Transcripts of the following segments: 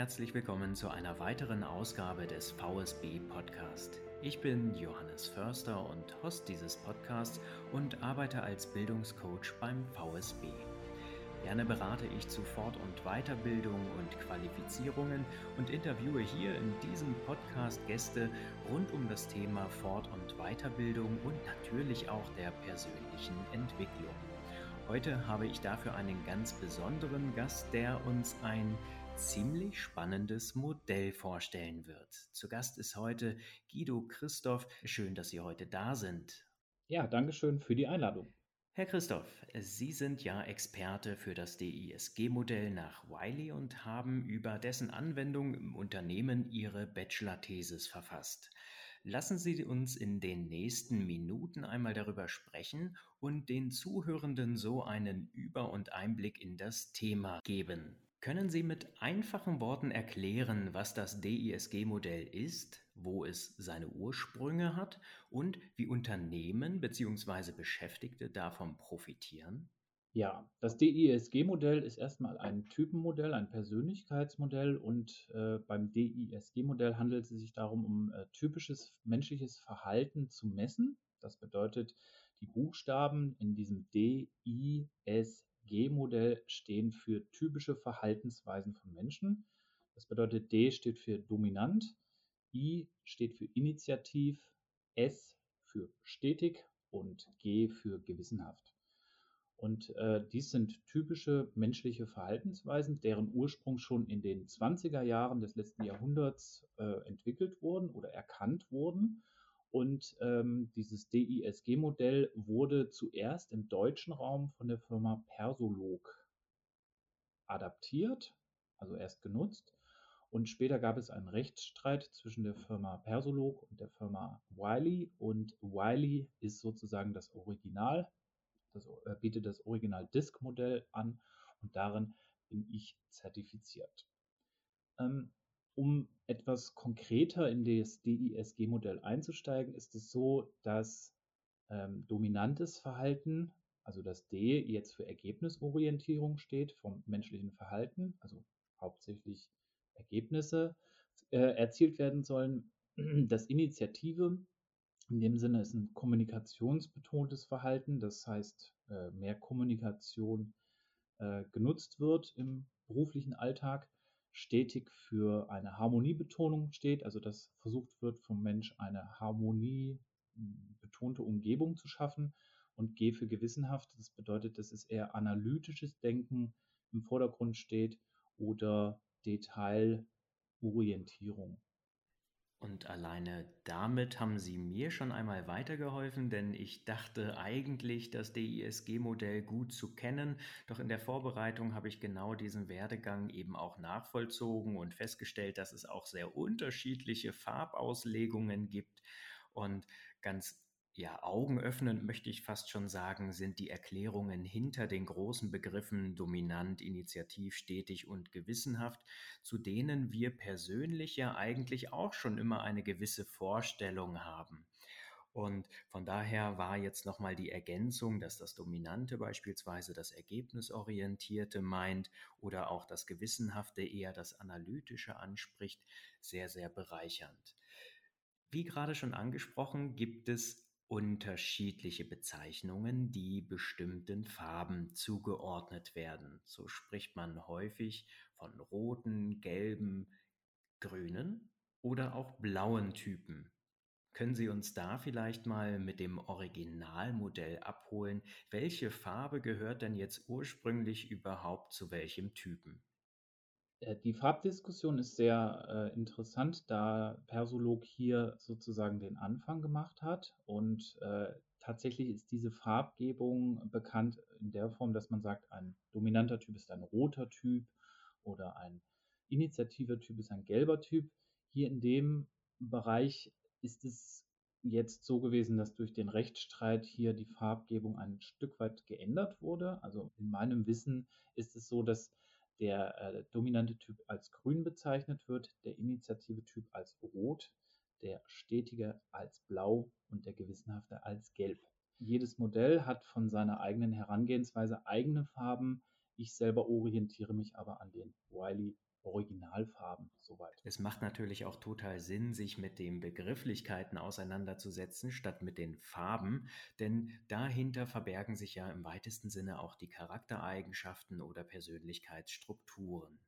Herzlich willkommen zu einer weiteren Ausgabe des VSB Podcast. Ich bin Johannes Förster und Host dieses Podcasts und arbeite als Bildungscoach beim VSB. Gerne berate ich zu Fort- und Weiterbildung und Qualifizierungen und interviewe hier in diesem Podcast Gäste rund um das Thema Fort- und Weiterbildung und natürlich auch der persönlichen Entwicklung. Heute habe ich dafür einen ganz besonderen Gast, der uns ein ziemlich spannendes Modell vorstellen wird. Zu Gast ist heute Guido Christoph. Schön, dass Sie heute da sind. Ja, danke schön für die Einladung. Herr Christoph, Sie sind ja Experte für das DISG-Modell nach Wiley und haben über dessen Anwendung im Unternehmen Ihre Bachelor-Thesis verfasst. Lassen Sie uns in den nächsten Minuten einmal darüber sprechen und den Zuhörenden so einen Über- und Einblick in das Thema geben. Können Sie mit einfachen Worten erklären, was das DISG-Modell ist, wo es seine Ursprünge hat und wie Unternehmen bzw. Beschäftigte davon profitieren? Ja, das DISG-Modell ist erstmal ein Typenmodell, ein Persönlichkeitsmodell und äh, beim DISG-Modell handelt es sich darum, um äh, typisches menschliches Verhalten zu messen. Das bedeutet, die Buchstaben in diesem DISG G-Modell stehen für typische Verhaltensweisen von Menschen. Das bedeutet, D steht für dominant, I steht für initiativ, S für stetig und G für gewissenhaft. Und äh, dies sind typische menschliche Verhaltensweisen, deren Ursprung schon in den 20er Jahren des letzten Jahrhunderts äh, entwickelt wurden oder erkannt wurden und ähm, dieses DISG-Modell wurde zuerst im deutschen Raum von der Firma Persolog adaptiert, also erst genutzt. Und später gab es einen Rechtsstreit zwischen der Firma Persolog und der Firma Wiley. Und Wiley ist sozusagen das Original, das äh, bietet das Original-Disk-Modell an und darin bin ich zertifiziert. Ähm, um etwas konkreter in das DISG-Modell einzusteigen, ist es so, dass ähm, dominantes Verhalten, also das D jetzt für Ergebnisorientierung steht vom menschlichen Verhalten, also hauptsächlich Ergebnisse äh, erzielt werden sollen. Das Initiative in dem Sinne ist ein kommunikationsbetontes Verhalten, das heißt äh, mehr Kommunikation äh, genutzt wird im beruflichen Alltag stetig für eine Harmoniebetonung steht, also dass versucht wird, vom Mensch eine harmoniebetonte Umgebung zu schaffen und G für gewissenhaft. Das bedeutet, dass es eher analytisches Denken im Vordergrund steht oder Detailorientierung. Und alleine damit haben Sie mir schon einmal weitergeholfen, denn ich dachte eigentlich, das DISG-Modell gut zu kennen, doch in der Vorbereitung habe ich genau diesen Werdegang eben auch nachvollzogen und festgestellt, dass es auch sehr unterschiedliche Farbauslegungen gibt. Und ganz ja, augenöffnend möchte ich fast schon sagen, sind die Erklärungen hinter den großen Begriffen dominant, initiativ, stetig und gewissenhaft, zu denen wir persönlich ja eigentlich auch schon immer eine gewisse Vorstellung haben. Und von daher war jetzt nochmal die Ergänzung, dass das Dominante beispielsweise das Ergebnisorientierte meint oder auch das Gewissenhafte eher das Analytische anspricht, sehr, sehr bereichernd. Wie gerade schon angesprochen, gibt es unterschiedliche Bezeichnungen, die bestimmten Farben zugeordnet werden. So spricht man häufig von roten, gelben, grünen oder auch blauen Typen. Können Sie uns da vielleicht mal mit dem Originalmodell abholen? Welche Farbe gehört denn jetzt ursprünglich überhaupt zu welchem Typen? Äh, die Farbdiskussion ist sehr äh, interessant, da Persolog hier sozusagen den Anfang gemacht hat. Und äh, tatsächlich ist diese Farbgebung bekannt in der Form, dass man sagt, ein dominanter Typ ist ein roter Typ oder ein initiativer Typ ist ein gelber Typ. Hier in dem Bereich ist es jetzt so gewesen, dass durch den Rechtsstreit hier die Farbgebung ein Stück weit geändert wurde. Also in meinem Wissen ist es so, dass der äh, dominante Typ als grün bezeichnet wird, der initiative Typ als rot, der stetige als blau und der gewissenhafte als gelb. Jedes Modell hat von seiner eigenen Herangehensweise eigene Farben. Ich selber orientiere mich aber an den Wiley Originalfarben soweit. Es macht natürlich auch total Sinn, sich mit den Begrifflichkeiten auseinanderzusetzen, statt mit den Farben, denn dahinter verbergen sich ja im weitesten Sinne auch die Charaktereigenschaften oder Persönlichkeitsstrukturen.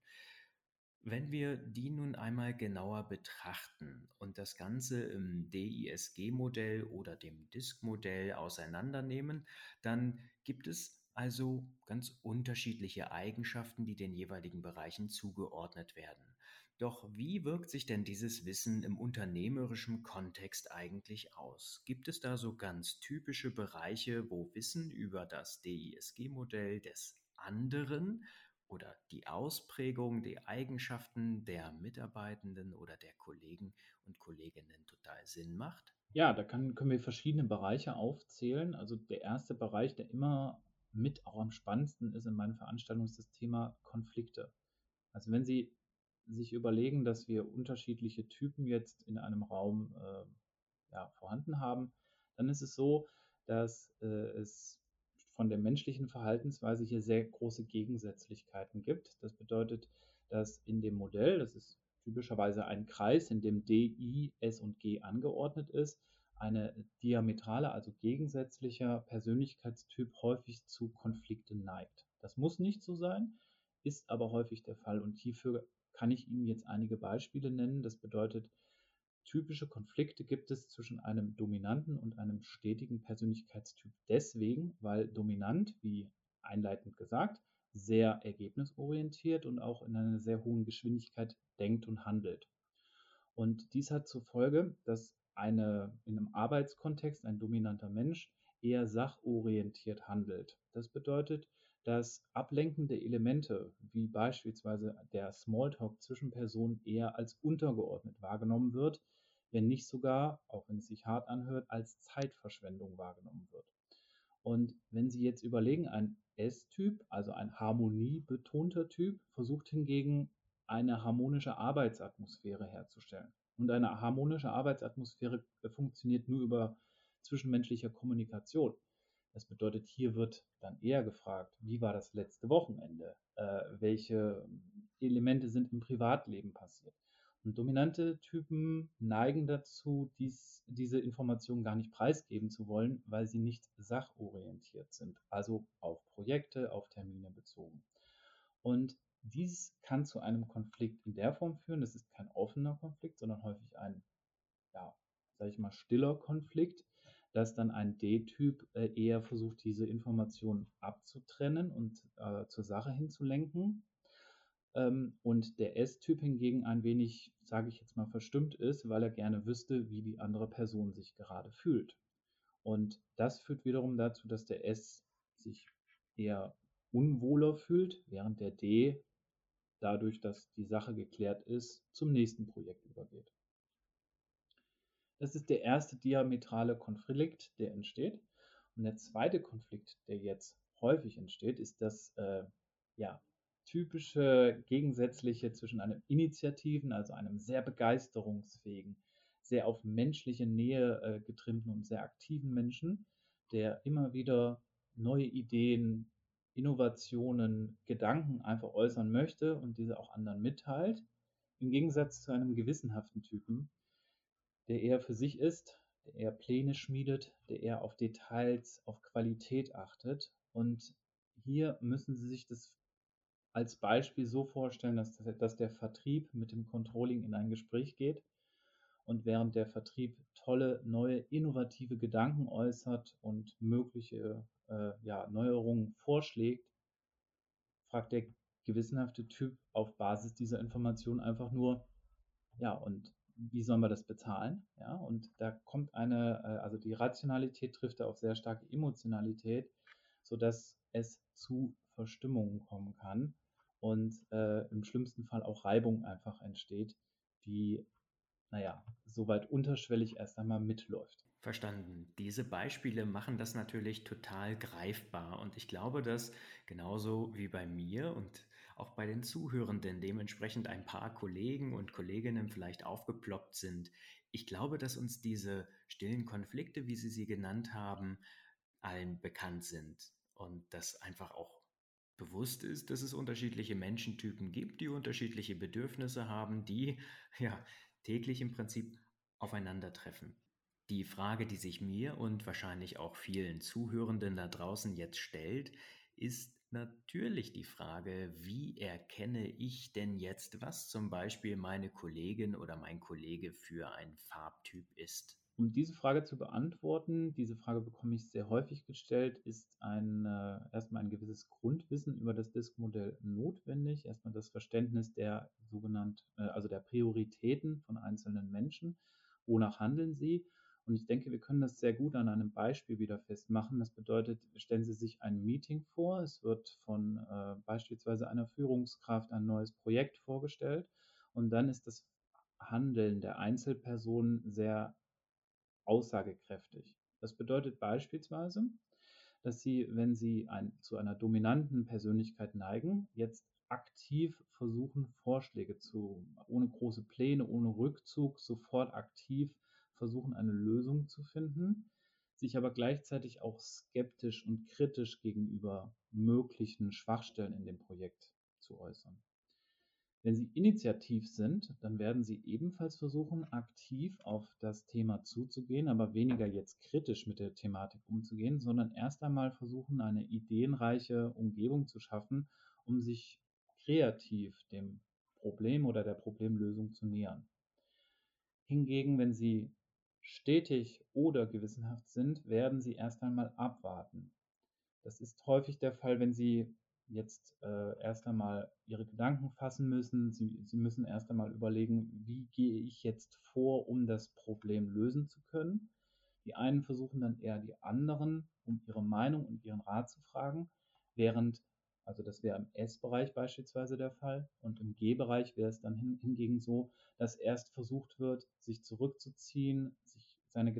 Wenn wir die nun einmal genauer betrachten und das Ganze im DISG-Modell oder dem DISC-Modell auseinandernehmen, dann gibt es also ganz unterschiedliche Eigenschaften, die den jeweiligen Bereichen zugeordnet werden. Doch wie wirkt sich denn dieses Wissen im unternehmerischen Kontext eigentlich aus? Gibt es da so ganz typische Bereiche, wo Wissen über das DISG-Modell des anderen oder die Ausprägung der Eigenschaften der Mitarbeitenden oder der Kollegen und Kolleginnen total Sinn macht? Ja, da kann, können wir verschiedene Bereiche aufzählen. Also der erste Bereich, der immer mit auch am spannendsten ist in meinen Veranstaltungen, ist das Thema Konflikte. Also wenn Sie sich überlegen, dass wir unterschiedliche Typen jetzt in einem Raum äh, ja, vorhanden haben, dann ist es so, dass äh, es von der menschlichen Verhaltensweise hier sehr große Gegensätzlichkeiten gibt. Das bedeutet, dass in dem Modell, das ist typischerweise ein Kreis, in dem D, I, S und G angeordnet ist, eine diametrale, also gegensätzlicher Persönlichkeitstyp häufig zu Konflikten neigt. Das muss nicht so sein, ist aber häufig der Fall und hierfür kann ich Ihnen jetzt einige Beispiele nennen. Das bedeutet, Typische Konflikte gibt es zwischen einem dominanten und einem stetigen Persönlichkeitstyp deswegen, weil dominant, wie einleitend gesagt, sehr ergebnisorientiert und auch in einer sehr hohen Geschwindigkeit denkt und handelt. Und dies hat zur Folge, dass eine, in einem Arbeitskontext ein dominanter Mensch eher sachorientiert handelt. Das bedeutet, dass ablenkende Elemente wie beispielsweise der Smalltalk zwischen Personen eher als untergeordnet wahrgenommen wird, wenn nicht sogar, auch wenn es sich hart anhört, als Zeitverschwendung wahrgenommen wird. Und wenn Sie jetzt überlegen, ein S-Typ, also ein harmoniebetonter Typ, versucht hingegen eine harmonische Arbeitsatmosphäre herzustellen. Und eine harmonische Arbeitsatmosphäre funktioniert nur über zwischenmenschliche Kommunikation. Das bedeutet, hier wird dann eher gefragt, wie war das letzte Wochenende? Äh, welche Elemente sind im Privatleben passiert? Und dominante Typen neigen dazu, dies, diese Informationen gar nicht preisgeben zu wollen, weil sie nicht sachorientiert sind, also auf Projekte, auf Termine bezogen. Und dies kann zu einem Konflikt in der Form führen, das ist kein offener Konflikt, sondern häufig ein, ja, sag ich mal, stiller Konflikt, dass dann ein D-Typ äh, eher versucht, diese Informationen abzutrennen und äh, zur Sache hinzulenken. Ähm, und der S-Typ hingegen ein wenig, sage ich jetzt mal, verstimmt ist, weil er gerne wüsste, wie die andere Person sich gerade fühlt. Und das führt wiederum dazu, dass der S sich eher unwohler fühlt, während der D dadurch, dass die Sache geklärt ist, zum nächsten Projekt übergeht. Das ist der erste diametrale Konflikt, der entsteht. Und der zweite Konflikt, der jetzt häufig entsteht, ist das äh, ja, typische Gegensätzliche zwischen einem Initiativen, also einem sehr begeisterungsfähigen, sehr auf menschliche Nähe äh, getrimmten und sehr aktiven Menschen, der immer wieder neue Ideen, Innovationen, Gedanken einfach äußern möchte und diese auch anderen mitteilt, im Gegensatz zu einem gewissenhaften Typen, der eher für sich ist, der eher Pläne schmiedet, der eher auf Details, auf Qualität achtet. Und hier müssen Sie sich das als Beispiel so vorstellen, dass, dass der Vertrieb mit dem Controlling in ein Gespräch geht und während der Vertrieb tolle, neue, innovative Gedanken äußert und mögliche äh, ja, Neuerungen vorschlägt, fragt der gewissenhafte Typ auf Basis dieser Information einfach nur, ja, und wie sollen wir das bezahlen? Ja, und da kommt eine, äh, also die Rationalität trifft da auf sehr starke Emotionalität, sodass es zu Verstimmungen kommen kann und äh, im schlimmsten Fall auch Reibung einfach entsteht, die, naja, soweit unterschwellig erst einmal mitläuft. Verstanden. Diese Beispiele machen das natürlich total greifbar und ich glaube, dass genauso wie bei mir und auch bei den Zuhörenden dementsprechend ein paar Kollegen und Kolleginnen vielleicht aufgeploppt sind. Ich glaube, dass uns diese stillen Konflikte, wie Sie sie genannt haben, allen bekannt sind und das einfach auch bewusst ist, dass es unterschiedliche Menschentypen gibt, die unterschiedliche Bedürfnisse haben, die ja täglich im Prinzip aufeinandertreffen. Die Frage, die sich mir und wahrscheinlich auch vielen Zuhörenden da draußen jetzt stellt, ist natürlich die Frage, wie erkenne ich denn jetzt, was zum Beispiel meine Kollegin oder mein Kollege für ein Farbtyp ist? Um diese Frage zu beantworten, diese Frage bekomme ich sehr häufig gestellt, ist ein, äh, erstmal ein gewisses Grundwissen über das Disk-Modell notwendig. Erstmal das Verständnis der sogenannten, äh, also der Prioritäten von einzelnen Menschen. Wonach handeln sie? Und ich denke, wir können das sehr gut an einem Beispiel wieder festmachen. Das bedeutet, stellen Sie sich ein Meeting vor. Es wird von äh, beispielsweise einer Führungskraft ein neues Projekt vorgestellt. Und dann ist das Handeln der Einzelpersonen sehr aussagekräftig. Das bedeutet beispielsweise, dass Sie, wenn Sie ein, zu einer dominanten Persönlichkeit neigen, jetzt aktiv versuchen, Vorschläge zu, ohne große Pläne, ohne Rückzug, sofort aktiv versuchen, eine Lösung zu finden, sich aber gleichzeitig auch skeptisch und kritisch gegenüber möglichen Schwachstellen in dem Projekt zu äußern. Wenn Sie initiativ sind, dann werden Sie ebenfalls versuchen, aktiv auf das Thema zuzugehen, aber weniger jetzt kritisch mit der Thematik umzugehen, sondern erst einmal versuchen, eine ideenreiche Umgebung zu schaffen, um sich kreativ dem Problem oder der Problemlösung zu nähern. Hingegen, wenn Sie stetig oder gewissenhaft sind, werden Sie erst einmal abwarten. Das ist häufig der Fall, wenn Sie jetzt äh, erst einmal Ihre Gedanken fassen müssen. Sie, Sie müssen erst einmal überlegen, wie gehe ich jetzt vor, um das Problem lösen zu können. Die einen versuchen dann eher die anderen, um ihre Meinung und ihren Rat zu fragen, während, also das wäre im S-Bereich beispielsweise der Fall und im G-Bereich wäre es dann hingegen so, dass erst versucht wird, sich zurückzuziehen, seine,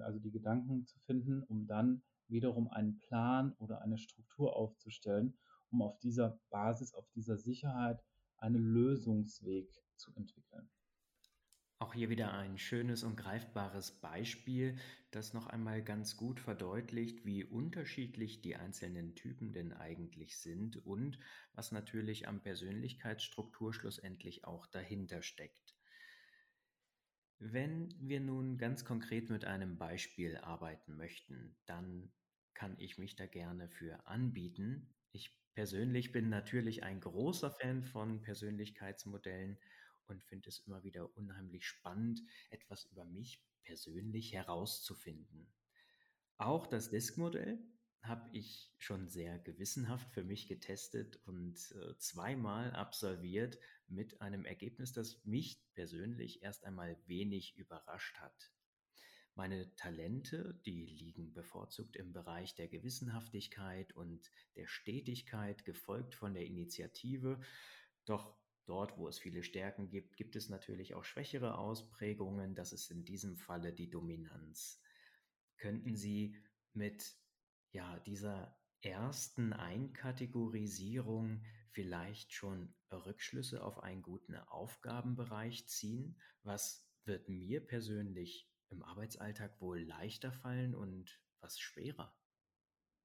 also die Gedanken zu finden, um dann wiederum einen Plan oder eine Struktur aufzustellen, um auf dieser Basis, auf dieser Sicherheit einen Lösungsweg zu entwickeln. Auch hier wieder ein schönes und greifbares Beispiel, das noch einmal ganz gut verdeutlicht, wie unterschiedlich die einzelnen Typen denn eigentlich sind und was natürlich am Persönlichkeitsstruktur schlussendlich auch dahinter steckt. Wenn wir nun ganz konkret mit einem Beispiel arbeiten möchten, dann kann ich mich da gerne für anbieten. Ich persönlich bin natürlich ein großer Fan von Persönlichkeitsmodellen und finde es immer wieder unheimlich spannend, etwas über mich persönlich herauszufinden. Auch das Disk-Modell habe ich schon sehr gewissenhaft für mich getestet und äh, zweimal absolviert mit einem Ergebnis, das mich persönlich erst einmal wenig überrascht hat. Meine Talente, die liegen bevorzugt im Bereich der Gewissenhaftigkeit und der Stetigkeit, gefolgt von der Initiative. Doch dort, wo es viele Stärken gibt, gibt es natürlich auch schwächere Ausprägungen. Das ist in diesem Falle die Dominanz. Könnten Sie mit ja, dieser ersten Einkategorisierung vielleicht schon Rückschlüsse auf einen guten Aufgabenbereich ziehen? Was wird mir persönlich im Arbeitsalltag wohl leichter fallen und was schwerer?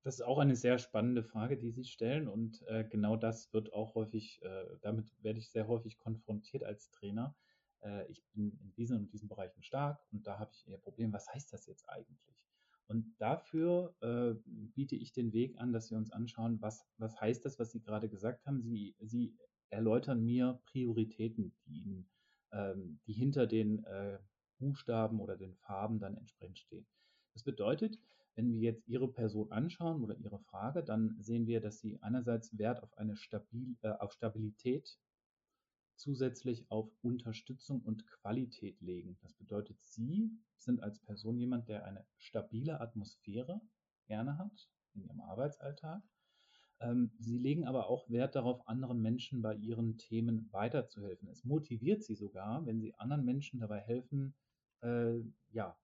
Das ist auch eine sehr spannende Frage, die Sie stellen und äh, genau das wird auch häufig, äh, damit werde ich sehr häufig konfrontiert als Trainer. Äh, ich bin in diesen und diesen Bereichen stark und da habe ich eher Probleme. Was heißt das jetzt eigentlich? Und dafür äh, biete ich den Weg an, dass wir uns anschauen, was, was heißt das, was Sie gerade gesagt haben. Sie, Sie erläutern mir Prioritäten, die, Ihnen, ähm, die hinter den äh, Buchstaben oder den Farben dann entsprechend stehen. Das bedeutet, wenn wir jetzt Ihre Person anschauen oder Ihre Frage, dann sehen wir, dass Sie einerseits Wert auf eine Stabil, äh, auf Stabilität zusätzlich auf Unterstützung und Qualität legen. Das bedeutet, Sie sind als Person jemand, der eine stabile Atmosphäre gerne hat in Ihrem Arbeitsalltag. Ähm, Sie legen aber auch Wert darauf, anderen Menschen bei ihren Themen weiterzuhelfen. Es motiviert Sie sogar, wenn Sie anderen Menschen dabei helfen, äh, ja,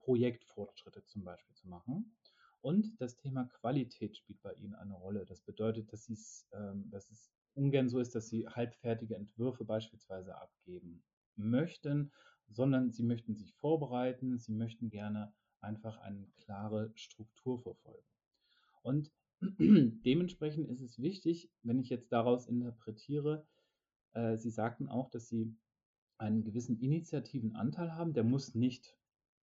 Projektfortschritte zum Beispiel zu machen. Und das Thema Qualität spielt bei Ihnen eine Rolle. Das bedeutet, dass, ähm, dass es ungern so ist, dass sie halbfertige Entwürfe beispielsweise abgeben möchten, sondern sie möchten sich vorbereiten, sie möchten gerne einfach eine klare Struktur verfolgen. Und dementsprechend ist es wichtig, wenn ich jetzt daraus interpretiere, äh, Sie sagten auch, dass Sie einen gewissen initiativen Anteil haben. Der muss nicht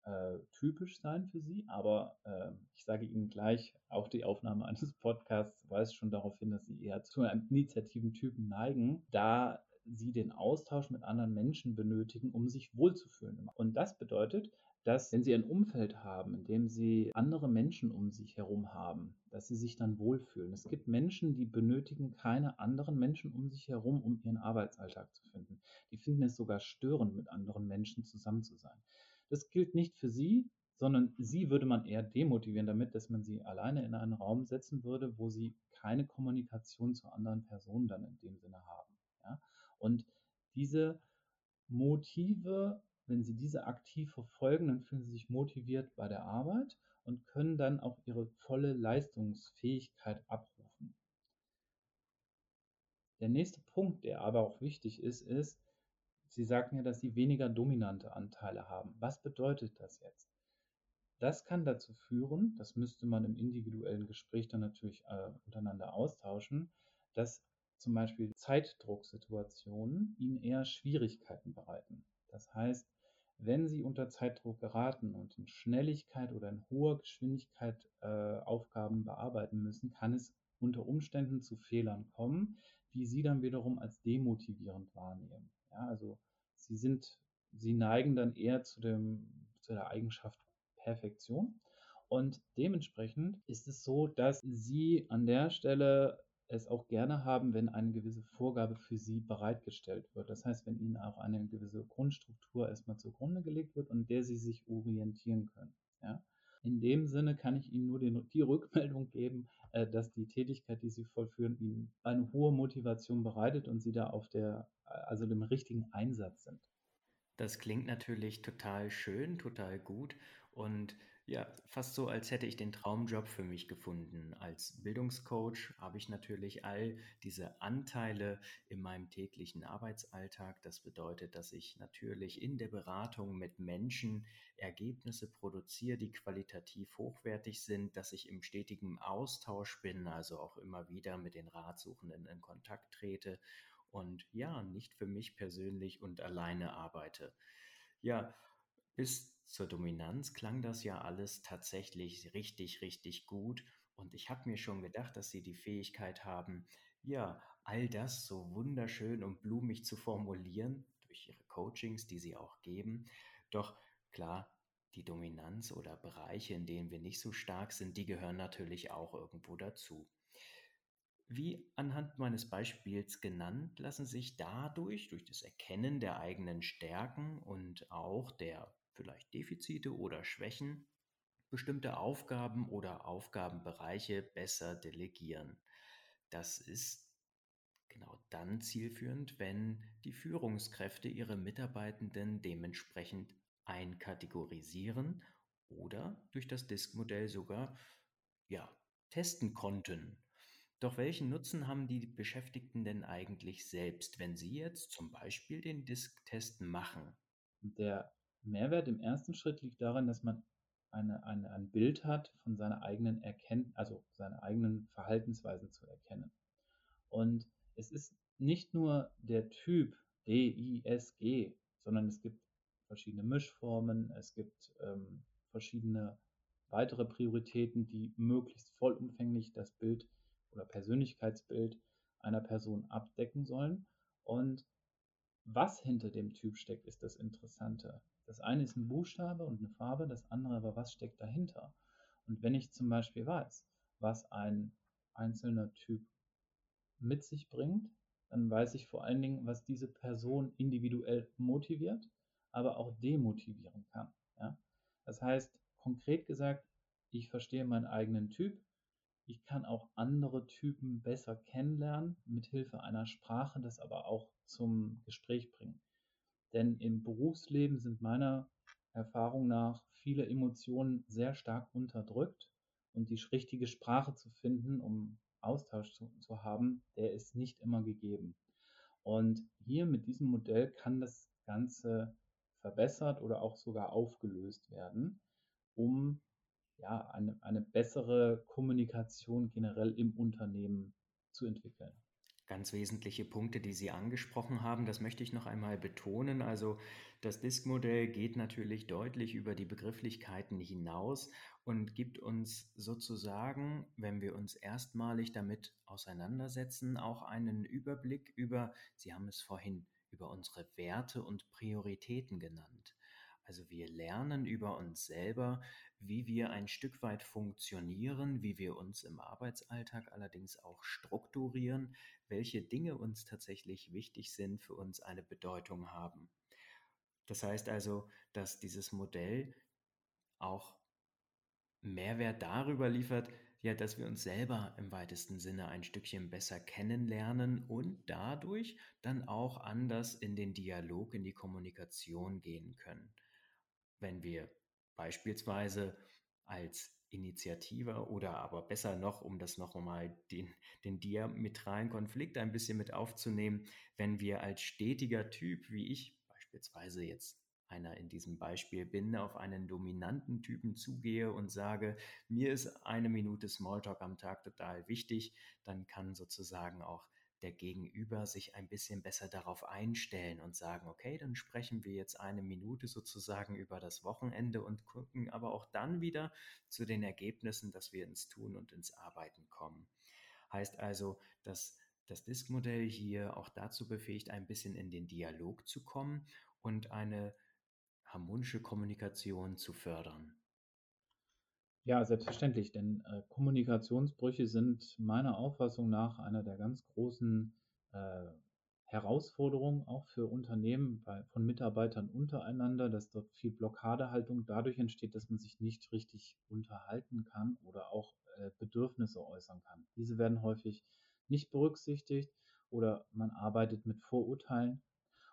äh, typisch sein für Sie, aber äh, ich sage Ihnen gleich, auch die Aufnahme eines Podcasts weist schon darauf hin, dass Sie eher zu einem initiativen Typen neigen, da Sie den Austausch mit anderen Menschen benötigen, um sich wohlzufühlen. Und das bedeutet, dass wenn Sie ein Umfeld haben, in dem Sie andere Menschen um sich herum haben, dass Sie sich dann wohlfühlen. Es gibt Menschen, die benötigen keine anderen Menschen um sich herum, um ihren Arbeitsalltag zu finden. Die finden es sogar störend, mit anderen Menschen zusammen zu sein. Das gilt nicht für Sie, sondern Sie würde man eher demotivieren damit, dass man Sie alleine in einen Raum setzen würde, wo Sie keine Kommunikation zu anderen Personen dann in dem Sinne haben. Ja? Und diese Motive wenn Sie diese aktiv verfolgen, dann fühlen Sie sich motiviert bei der Arbeit und können dann auch Ihre volle Leistungsfähigkeit abrufen. Der nächste Punkt, der aber auch wichtig ist, ist, Sie sagten ja, dass Sie weniger dominante Anteile haben. Was bedeutet das jetzt? Das kann dazu führen, das müsste man im individuellen Gespräch dann natürlich äh, untereinander austauschen, dass zum Beispiel Zeitdrucksituationen Ihnen eher Schwierigkeiten bereiten. Das heißt, wenn Sie unter Zeitdruck geraten und in Schnelligkeit oder in hoher Geschwindigkeit äh, Aufgaben bearbeiten müssen, kann es unter Umständen zu Fehlern kommen, die Sie dann wiederum als demotivierend wahrnehmen. Ja, also Sie sind, Sie neigen dann eher zu, dem, zu der Eigenschaft Perfektion. Und dementsprechend ist es so, dass Sie an der Stelle es auch gerne haben, wenn eine gewisse Vorgabe für sie bereitgestellt wird. Das heißt, wenn ihnen auch eine gewisse Grundstruktur erstmal zugrunde gelegt wird und der sie sich orientieren können. Ja? In dem Sinne kann ich Ihnen nur den, die Rückmeldung geben, dass die Tätigkeit, die Sie vollführen, Ihnen eine hohe Motivation bereitet und Sie da auf der, also dem richtigen Einsatz sind. Das klingt natürlich total schön, total gut und ja, fast so, als hätte ich den Traumjob für mich gefunden. Als Bildungscoach habe ich natürlich all diese Anteile in meinem täglichen Arbeitsalltag. Das bedeutet, dass ich natürlich in der Beratung mit Menschen Ergebnisse produziere, die qualitativ hochwertig sind, dass ich im stetigen Austausch bin, also auch immer wieder mit den Ratsuchenden in Kontakt trete und ja, nicht für mich persönlich und alleine arbeite. Ja, bis zur Dominanz klang das ja alles tatsächlich richtig, richtig gut. Und ich habe mir schon gedacht, dass sie die Fähigkeit haben, ja, all das so wunderschön und blumig zu formulieren durch ihre Coachings, die sie auch geben. Doch klar, die Dominanz oder Bereiche, in denen wir nicht so stark sind, die gehören natürlich auch irgendwo dazu. Wie anhand meines Beispiels genannt, lassen sich dadurch, durch das Erkennen der eigenen Stärken und auch der vielleicht Defizite oder Schwächen, bestimmte Aufgaben oder Aufgabenbereiche besser delegieren. Das ist genau dann zielführend, wenn die Führungskräfte ihre Mitarbeitenden dementsprechend einkategorisieren oder durch das Disk-Modell sogar ja, testen konnten doch welchen Nutzen haben die Beschäftigten denn eigentlich selbst, wenn sie jetzt zum Beispiel den Disk-Test machen? Der Mehrwert im ersten Schritt liegt darin, dass man eine, eine, ein Bild hat von seiner eigenen Erkenntnis, also seiner eigenen Verhaltensweise zu erkennen. Und es ist nicht nur der Typ D, I, S, G, sondern es gibt verschiedene Mischformen, es gibt ähm, verschiedene weitere Prioritäten, die möglichst vollumfänglich das Bild oder Persönlichkeitsbild einer Person abdecken sollen. Und was hinter dem Typ steckt, ist das Interessante. Das eine ist ein Buchstabe und eine Farbe, das andere aber, was steckt dahinter? Und wenn ich zum Beispiel weiß, was ein einzelner Typ mit sich bringt, dann weiß ich vor allen Dingen, was diese Person individuell motiviert, aber auch demotivieren kann. Ja? Das heißt, konkret gesagt, ich verstehe meinen eigenen Typ, ich kann auch andere Typen besser kennenlernen, mit Hilfe einer Sprache das aber auch zum Gespräch bringen. Denn im Berufsleben sind meiner Erfahrung nach viele Emotionen sehr stark unterdrückt und die richtige Sprache zu finden, um Austausch zu, zu haben, der ist nicht immer gegeben. Und hier mit diesem Modell kann das Ganze verbessert oder auch sogar aufgelöst werden, um ja, eine, eine bessere Kommunikation generell im Unternehmen zu entwickeln. Ganz wesentliche Punkte, die Sie angesprochen haben, das möchte ich noch einmal betonen. Also das Disk-Modell geht natürlich deutlich über die Begrifflichkeiten hinaus und gibt uns sozusagen, wenn wir uns erstmalig damit auseinandersetzen, auch einen Überblick über, Sie haben es vorhin, über unsere Werte und Prioritäten genannt. Also wir lernen über uns selber, wie wir ein Stück weit funktionieren, wie wir uns im Arbeitsalltag allerdings auch strukturieren, welche Dinge uns tatsächlich wichtig sind, für uns eine Bedeutung haben. Das heißt also, dass dieses Modell auch Mehrwert darüber liefert, ja, dass wir uns selber im weitesten Sinne ein Stückchen besser kennenlernen und dadurch dann auch anders in den Dialog, in die Kommunikation gehen können. Wenn wir beispielsweise als Initiative oder aber besser noch, um das noch einmal den, den diametralen Konflikt ein bisschen mit aufzunehmen, wenn wir als stetiger Typ, wie ich beispielsweise jetzt einer in diesem Beispiel bin, auf einen dominanten Typen zugehe und sage, mir ist eine Minute Smalltalk am Tag total wichtig, dann kann sozusagen auch der Gegenüber sich ein bisschen besser darauf einstellen und sagen, okay, dann sprechen wir jetzt eine Minute sozusagen über das Wochenende und gucken aber auch dann wieder zu den Ergebnissen, dass wir ins Tun und ins Arbeiten kommen. Heißt also, dass das Disk-Modell hier auch dazu befähigt, ein bisschen in den Dialog zu kommen und eine harmonische Kommunikation zu fördern. Ja, selbstverständlich, denn äh, Kommunikationsbrüche sind meiner Auffassung nach einer der ganz großen äh, Herausforderungen auch für Unternehmen bei, von Mitarbeitern untereinander, dass dort viel Blockadehaltung dadurch entsteht, dass man sich nicht richtig unterhalten kann oder auch äh, Bedürfnisse äußern kann. Diese werden häufig nicht berücksichtigt oder man arbeitet mit Vorurteilen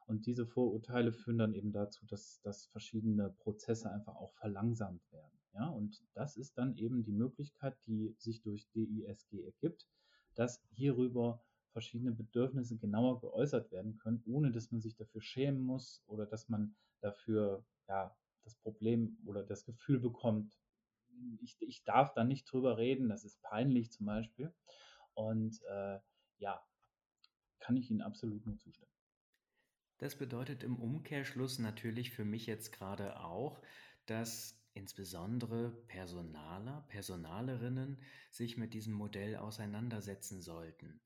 und diese Vorurteile führen dann eben dazu, dass, dass verschiedene Prozesse einfach auch verlangsamt werden. Ja, und das ist dann eben die Möglichkeit, die sich durch DISG ergibt, dass hierüber verschiedene Bedürfnisse genauer geäußert werden können, ohne dass man sich dafür schämen muss oder dass man dafür ja, das Problem oder das Gefühl bekommt, ich, ich darf da nicht drüber reden, das ist peinlich zum Beispiel. Und äh, ja, kann ich Ihnen absolut nur zustimmen. Das bedeutet im Umkehrschluss natürlich für mich jetzt gerade auch, dass insbesondere Personaler, Personalerinnen sich mit diesem Modell auseinandersetzen sollten.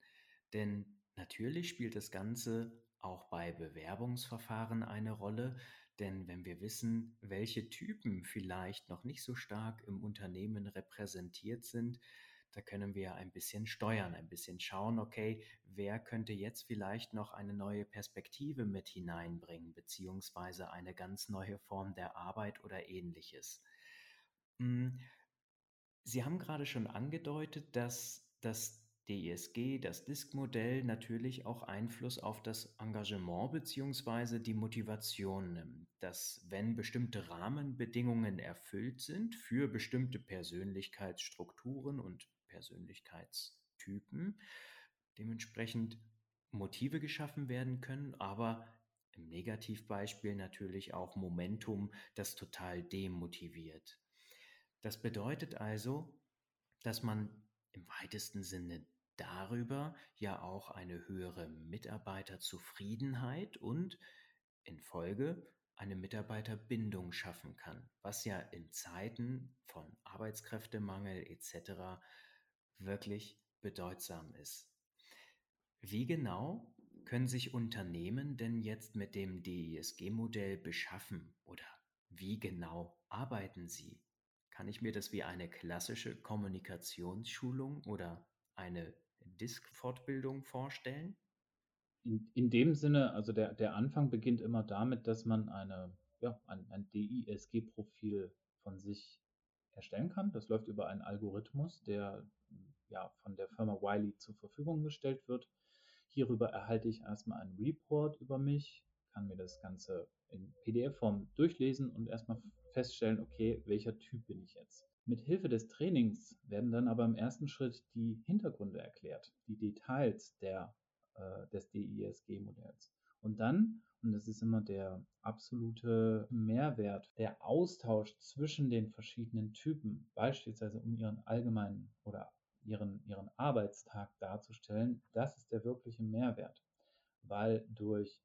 Denn natürlich spielt das Ganze auch bei Bewerbungsverfahren eine Rolle, denn wenn wir wissen, welche Typen vielleicht noch nicht so stark im Unternehmen repräsentiert sind, da können wir ein bisschen steuern, ein bisschen schauen, okay, wer könnte jetzt vielleicht noch eine neue Perspektive mit hineinbringen, beziehungsweise eine ganz neue Form der Arbeit oder ähnliches. Hm, Sie haben gerade schon angedeutet, dass das DISG, das Disk-Modell natürlich auch Einfluss auf das Engagement beziehungsweise die Motivation nimmt, dass wenn bestimmte Rahmenbedingungen erfüllt sind für bestimmte Persönlichkeitsstrukturen und Persönlichkeitstypen, dementsprechend Motive geschaffen werden können, aber im Negativbeispiel natürlich auch Momentum, das total demotiviert. Das bedeutet also, dass man im weitesten Sinne darüber ja auch eine höhere Mitarbeiterzufriedenheit und in Folge eine Mitarbeiterbindung schaffen kann, was ja in Zeiten von Arbeitskräftemangel etc wirklich bedeutsam ist. Wie genau können sich Unternehmen denn jetzt mit dem DISG-Modell beschaffen oder wie genau arbeiten sie? Kann ich mir das wie eine klassische Kommunikationsschulung oder eine Disk-Fortbildung vorstellen? In, in dem Sinne, also der, der Anfang beginnt immer damit, dass man eine, ja, ein, ein DISG-Profil von sich erstellen kann. Das läuft über einen Algorithmus, der ja, von der Firma Wiley zur Verfügung gestellt wird. Hierüber erhalte ich erstmal einen Report über mich, kann mir das Ganze in PDF-Form durchlesen und erstmal feststellen, okay, welcher Typ bin ich jetzt. Mit Hilfe des Trainings werden dann aber im ersten Schritt die Hintergründe erklärt, die Details der, äh, des DISG-Modells. Und dann, und das ist immer der absolute Mehrwert, der Austausch zwischen den verschiedenen Typen, beispielsweise um ihren allgemeinen oder ihren, ihren Arbeitstag darzustellen, das ist der wirkliche Mehrwert. Weil durch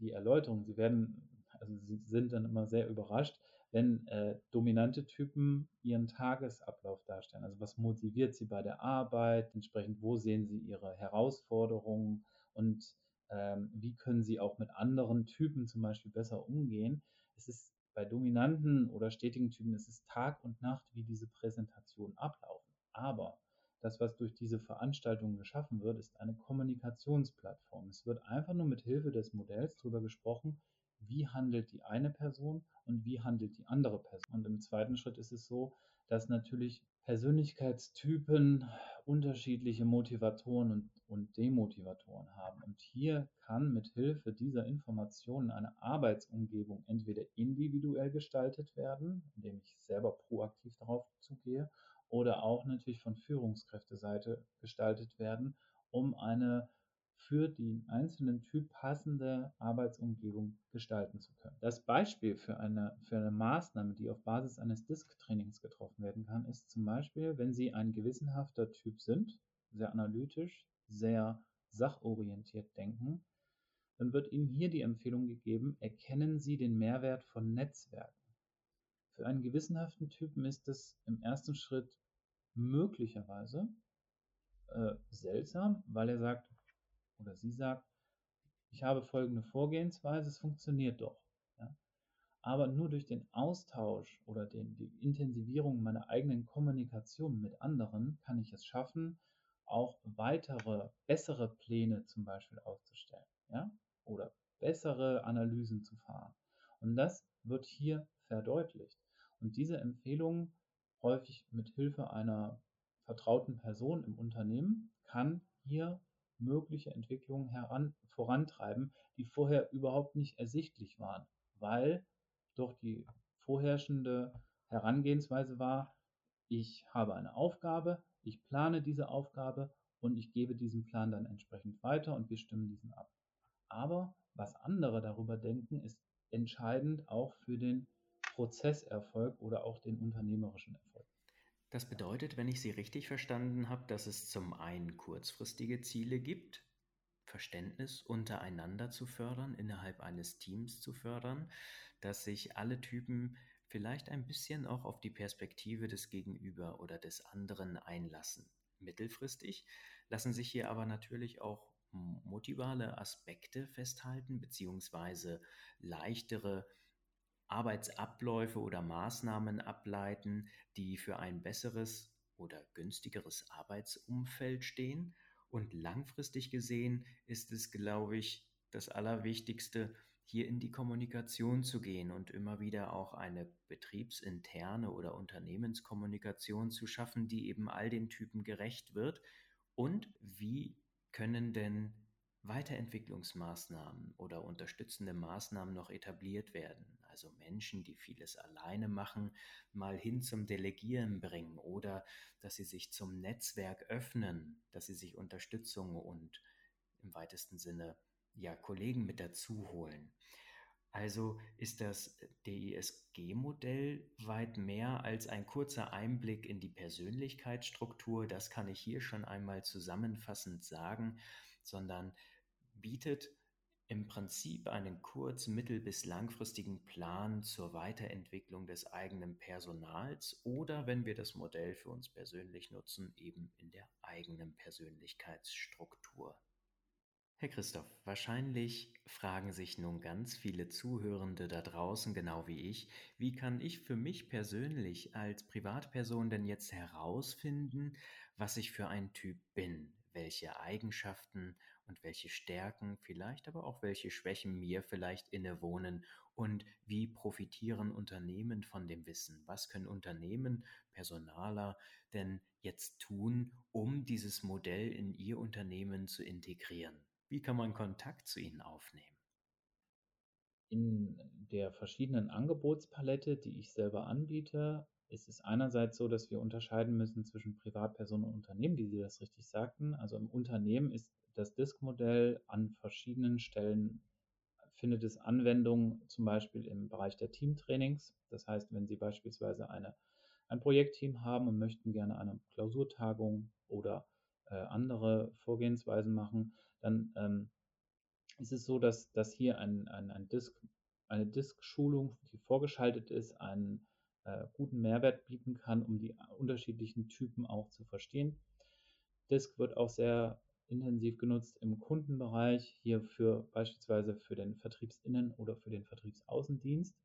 die Erläuterung, sie werden, also sie sind dann immer sehr überrascht, wenn äh, dominante Typen ihren Tagesablauf darstellen. Also was motiviert sie bei der Arbeit, entsprechend wo sehen sie ihre Herausforderungen und ähm, wie können sie auch mit anderen Typen zum Beispiel besser umgehen. Es ist bei dominanten oder stetigen Typen, es ist Tag und Nacht, wie diese Präsentationen ablaufen. Aber das, was durch diese Veranstaltung geschaffen wird, ist eine Kommunikationsplattform. Es wird einfach nur mit Hilfe des Modells darüber gesprochen, wie handelt die eine Person und wie handelt die andere Person. Und im zweiten Schritt ist es so, dass natürlich Persönlichkeitstypen unterschiedliche Motivatoren und, und Demotivatoren haben. Und hier kann mit Hilfe dieser Informationen eine Arbeitsumgebung entweder individuell gestaltet werden, indem ich selber proaktiv darauf zugehe, oder auch natürlich von Führungskräfteseite gestaltet werden, um eine für den einzelnen Typ passende Arbeitsumgebung gestalten zu können. Das Beispiel für eine, für eine Maßnahme, die auf Basis eines Disk-Trainings getroffen werden kann, ist zum Beispiel, wenn Sie ein gewissenhafter Typ sind, sehr analytisch, sehr sachorientiert denken, dann wird Ihnen hier die Empfehlung gegeben, erkennen Sie den Mehrwert von Netzwerken. Für einen gewissenhaften Typen ist es im ersten Schritt möglicherweise äh, seltsam, weil er sagt, oder sie sagt, ich habe folgende Vorgehensweise, es funktioniert doch. Ja? Aber nur durch den Austausch oder den, die Intensivierung meiner eigenen Kommunikation mit anderen kann ich es schaffen, auch weitere, bessere Pläne zum Beispiel aufzustellen. Ja? Oder bessere Analysen zu fahren. Und das wird hier verdeutlicht. Und diese Empfehlung, häufig mit Hilfe einer vertrauten Person im Unternehmen, kann hier mögliche Entwicklungen heran, vorantreiben, die vorher überhaupt nicht ersichtlich waren, weil doch die vorherrschende Herangehensweise war, ich habe eine Aufgabe, ich plane diese Aufgabe und ich gebe diesen Plan dann entsprechend weiter und wir stimmen diesen ab. Aber was andere darüber denken, ist entscheidend auch für den Prozesserfolg oder auch den unternehmerischen Erfolg. Das bedeutet, wenn ich Sie richtig verstanden habe, dass es zum einen kurzfristige Ziele gibt, Verständnis untereinander zu fördern, innerhalb eines Teams zu fördern, dass sich alle Typen vielleicht ein bisschen auch auf die Perspektive des Gegenüber oder des anderen einlassen. Mittelfristig lassen sich hier aber natürlich auch motivale Aspekte festhalten, beziehungsweise leichtere Arbeitsabläufe oder Maßnahmen ableiten, die für ein besseres oder günstigeres Arbeitsumfeld stehen. Und langfristig gesehen ist es, glaube ich, das Allerwichtigste, hier in die Kommunikation zu gehen und immer wieder auch eine betriebsinterne oder Unternehmenskommunikation zu schaffen, die eben all den Typen gerecht wird. Und wie können denn Weiterentwicklungsmaßnahmen oder unterstützende Maßnahmen noch etabliert werden? Also Menschen, die vieles alleine machen, mal hin zum Delegieren bringen oder dass sie sich zum Netzwerk öffnen, dass sie sich Unterstützung und im weitesten Sinne ja Kollegen mit dazu holen. Also ist das DISG-Modell weit mehr als ein kurzer Einblick in die Persönlichkeitsstruktur, das kann ich hier schon einmal zusammenfassend sagen, sondern bietet im Prinzip einen kurz-, mittel- bis langfristigen Plan zur Weiterentwicklung des eigenen Personals oder, wenn wir das Modell für uns persönlich nutzen, eben in der eigenen Persönlichkeitsstruktur. Herr Christoph, wahrscheinlich fragen sich nun ganz viele Zuhörende da draußen, genau wie ich, wie kann ich für mich persönlich als Privatperson denn jetzt herausfinden, was ich für ein Typ bin, welche Eigenschaften und welche Stärken, vielleicht aber auch welche Schwächen mir vielleicht innewohnen und wie profitieren Unternehmen von dem Wissen? Was können Unternehmen, Personaler denn jetzt tun, um dieses Modell in ihr Unternehmen zu integrieren? Wie kann man Kontakt zu ihnen aufnehmen? In der verschiedenen Angebotspalette, die ich selber anbiete, ist es einerseits so, dass wir unterscheiden müssen zwischen Privatpersonen und Unternehmen, wie Sie das richtig sagten. Also im Unternehmen ist das Disk-Modell an verschiedenen Stellen findet es Anwendung zum Beispiel im Bereich der Teamtrainings. Das heißt, wenn Sie beispielsweise eine, ein Projektteam haben und möchten gerne eine Klausurtagung oder äh, andere Vorgehensweisen machen, dann ähm, ist es so, dass, dass hier ein, ein, ein Disk, eine Disk-Schulung, die vorgeschaltet ist, einen äh, guten Mehrwert bieten kann, um die unterschiedlichen Typen auch zu verstehen. Disk wird auch sehr intensiv genutzt im Kundenbereich, hier für beispielsweise für den Vertriebsinnen- oder für den Vertriebsaußendienst,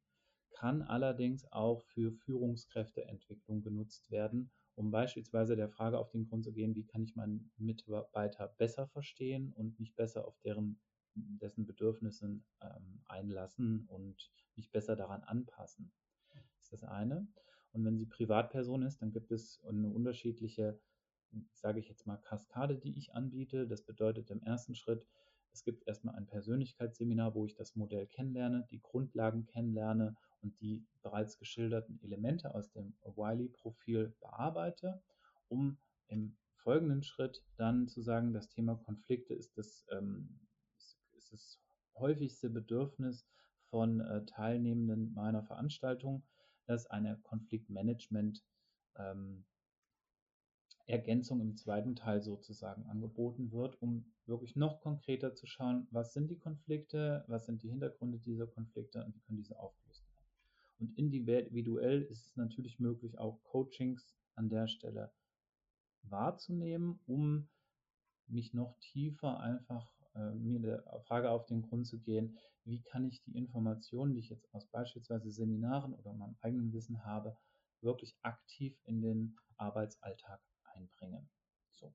kann allerdings auch für Führungskräfteentwicklung genutzt werden, um beispielsweise der Frage auf den Grund zu gehen, wie kann ich meinen Mitarbeiter besser verstehen und mich besser auf deren dessen Bedürfnissen ähm, einlassen und mich besser daran anpassen. Das ist das eine. Und wenn sie Privatperson ist, dann gibt es eine unterschiedliche sage ich jetzt mal, Kaskade, die ich anbiete. Das bedeutet im ersten Schritt, es gibt erstmal ein Persönlichkeitsseminar, wo ich das Modell kennenlerne, die Grundlagen kennenlerne und die bereits geschilderten Elemente aus dem Wiley-Profil bearbeite, um im folgenden Schritt dann zu sagen, das Thema Konflikte ist das, ähm, ist, ist das häufigste Bedürfnis von äh, Teilnehmenden meiner Veranstaltung, dass eine Konfliktmanagement ähm, Ergänzung im zweiten Teil sozusagen angeboten wird, um wirklich noch konkreter zu schauen, was sind die Konflikte, was sind die Hintergründe dieser Konflikte und wie können diese aufgelöst werden. Und individuell ist es natürlich möglich, auch Coachings an der Stelle wahrzunehmen, um mich noch tiefer einfach äh, mir der Frage auf den Grund zu gehen, wie kann ich die Informationen, die ich jetzt aus beispielsweise Seminaren oder meinem eigenen Wissen habe, wirklich aktiv in den Arbeitsalltag einbringen. So.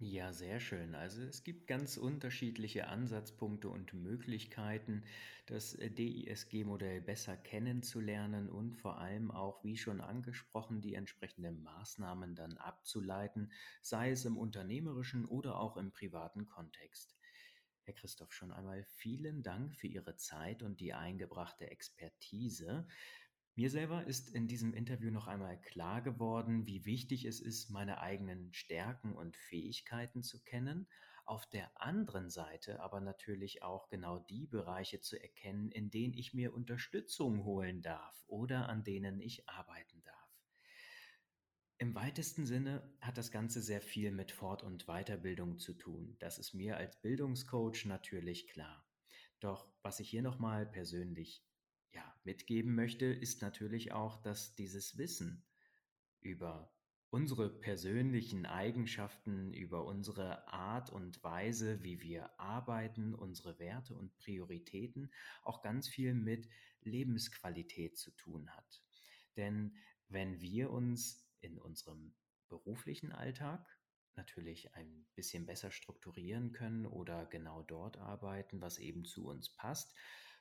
Ja, sehr schön. Also es gibt ganz unterschiedliche Ansatzpunkte und Möglichkeiten, das äh, DISG-Modell besser kennenzulernen und vor allem auch, wie schon angesprochen, die entsprechenden Maßnahmen dann abzuleiten, sei es im unternehmerischen oder auch im privaten Kontext. Herr Christoph, schon einmal vielen Dank für Ihre Zeit und die eingebrachte Expertise. Mir selber ist in diesem Interview noch einmal klar geworden, wie wichtig es ist, meine eigenen Stärken und Fähigkeiten zu kennen, auf der anderen Seite aber natürlich auch genau die Bereiche zu erkennen, in denen ich mir Unterstützung holen darf oder an denen ich arbeiten darf. Im weitesten Sinne hat das Ganze sehr viel mit Fort- und Weiterbildung zu tun. Das ist mir als Bildungscoach natürlich klar. Doch was ich hier nochmal persönlich ja, mitgeben möchte, ist natürlich auch, dass dieses Wissen über unsere persönlichen Eigenschaften, über unsere Art und Weise, wie wir arbeiten, unsere Werte und Prioritäten auch ganz viel mit Lebensqualität zu tun hat. Denn wenn wir uns in unserem beruflichen Alltag natürlich ein bisschen besser strukturieren können oder genau dort arbeiten, was eben zu uns passt,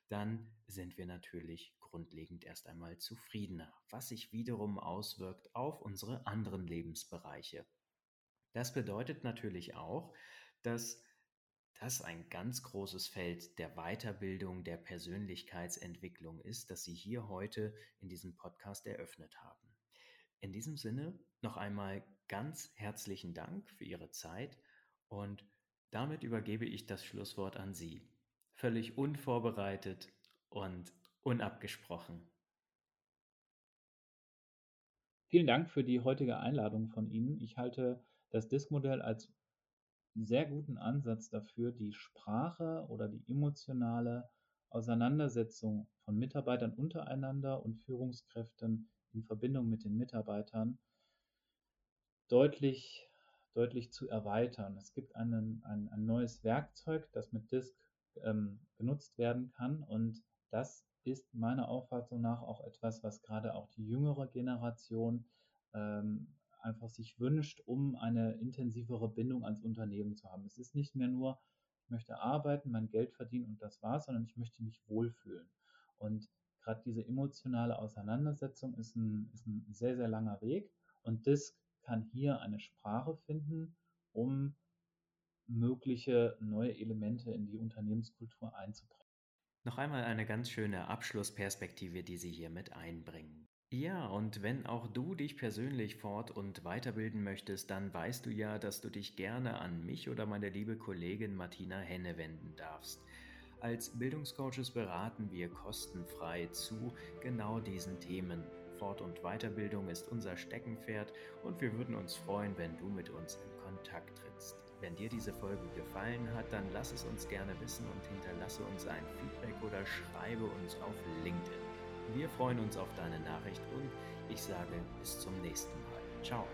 dann sind wir natürlich grundlegend erst einmal zufriedener, was sich wiederum auswirkt auf unsere anderen Lebensbereiche. Das bedeutet natürlich auch, dass das ein ganz großes Feld der Weiterbildung, der Persönlichkeitsentwicklung ist, das Sie hier heute in diesem Podcast eröffnet haben. In diesem Sinne noch einmal ganz herzlichen Dank für Ihre Zeit und damit übergebe ich das Schlusswort an Sie völlig unvorbereitet und unabgesprochen. Vielen Dank für die heutige Einladung von Ihnen. Ich halte das Disk-Modell als sehr guten Ansatz dafür, die Sprache oder die emotionale Auseinandersetzung von Mitarbeitern untereinander und Führungskräften in Verbindung mit den Mitarbeitern deutlich, deutlich zu erweitern. Es gibt einen, ein, ein neues Werkzeug, das mit Disk ähm, genutzt werden kann. Und das ist meiner Auffassung nach auch etwas, was gerade auch die jüngere Generation ähm, einfach sich wünscht, um eine intensivere Bindung ans Unternehmen zu haben. Es ist nicht mehr nur, ich möchte arbeiten, mein Geld verdienen und das war's, sondern ich möchte mich wohlfühlen. Und gerade diese emotionale Auseinandersetzung ist ein, ist ein sehr, sehr langer Weg. Und DISC kann hier eine Sprache finden, um mögliche neue Elemente in die Unternehmenskultur einzubringen. Noch einmal eine ganz schöne Abschlussperspektive, die Sie hier mit einbringen. Ja, und wenn auch du dich persönlich fort- und weiterbilden möchtest, dann weißt du ja, dass du dich gerne an mich oder meine liebe Kollegin Martina Henne wenden darfst. Als Bildungscoaches beraten wir kostenfrei zu genau diesen Themen. Fort- und Weiterbildung ist unser Steckenpferd und wir würden uns freuen, wenn du mit uns in Kontakt trittst. Wenn dir diese Folge gefallen hat, dann lass es uns gerne wissen und hinterlasse uns ein Feedback oder schreibe uns auf LinkedIn. Wir freuen uns auf deine Nachricht und ich sage bis zum nächsten Mal. Ciao.